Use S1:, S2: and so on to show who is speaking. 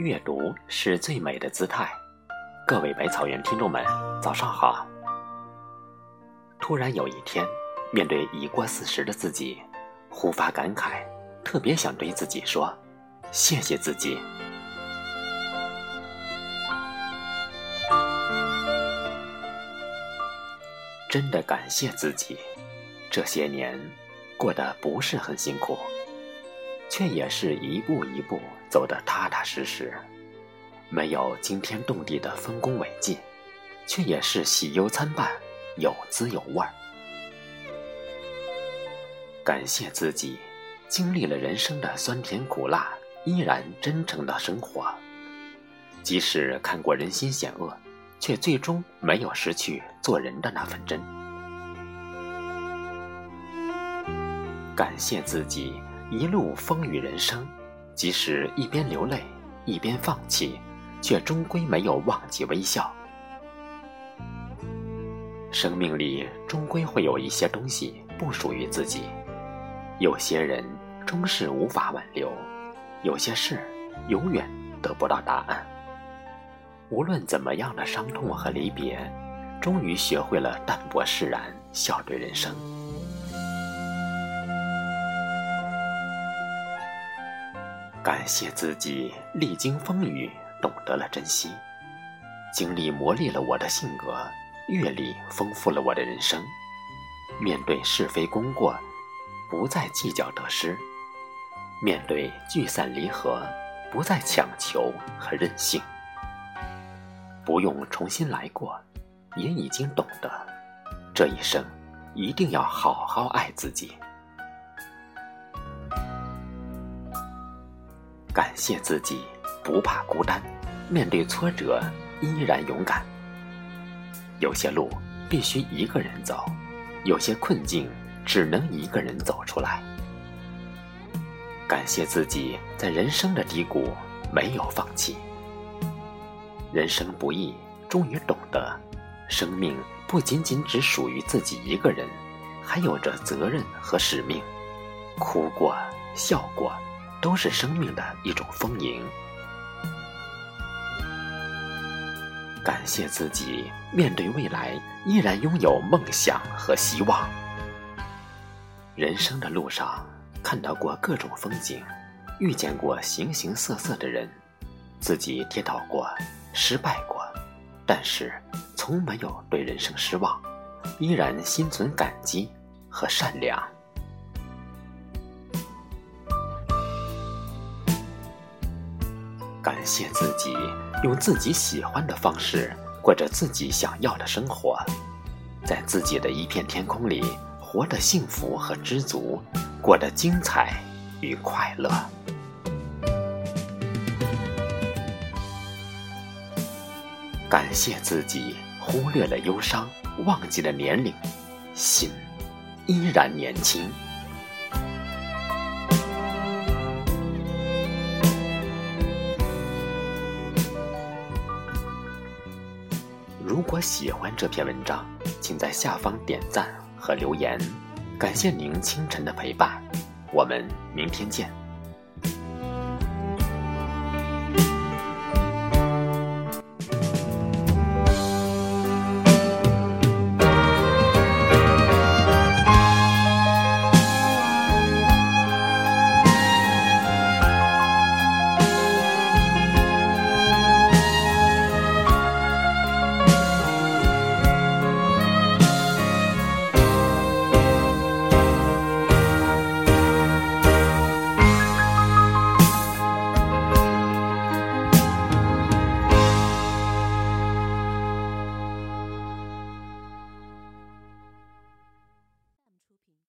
S1: 阅读是最美的姿态。各位百草园听众们，早上好。突然有一天，面对已过四十的自己，忽发感慨，特别想对自己说：谢谢自己。真的感谢自己，这些年过得不是很辛苦，却也是一步一步走得踏踏实实，没有惊天动地的丰功伟绩，却也是喜忧参半，有滋有味儿。感谢自己，经历了人生的酸甜苦辣，依然真诚的生活，即使看过人心险恶。却最终没有失去做人的那份真。感谢自己一路风雨人生，即使一边流泪一边放弃，却终归没有忘记微笑。生命里终归会有一些东西不属于自己，有些人终是无法挽留，有些事永远得不到答案。无论怎么样的伤痛和离别，终于学会了淡泊释然，笑对人生。感谢自己历经风雨，懂得了珍惜；经历磨砺了我的性格，阅历丰富了我的人生。面对是非功过，不再计较得失；面对聚散离合，不再强求和任性。不用重新来过，也已经懂得，这一生一定要好好爱自己。感谢自己不怕孤单，面对挫折依然勇敢。有些路必须一个人走，有些困境只能一个人走出来。感谢自己在人生的低谷没有放弃。人生不易，终于懂得，生命不仅仅只属于自己一个人，还有着责任和使命。哭过，笑过，都是生命的一种丰盈。感谢自己，面对未来依然拥有梦想和希望。人生的路上，看到过各种风景，遇见过形形色色的人，自己跌倒过。失败过，但是从没有对人生失望，依然心存感激和善良。感谢自己用自己喜欢的方式过着自己想要的生活，在自己的一片天空里活得幸福和知足，过得精彩与快乐。感谢自己忽略了忧伤，忘记了年龄，心依然年轻。如果喜欢这篇文章，请在下方点赞和留言。感谢您清晨的陪伴，我们明天见。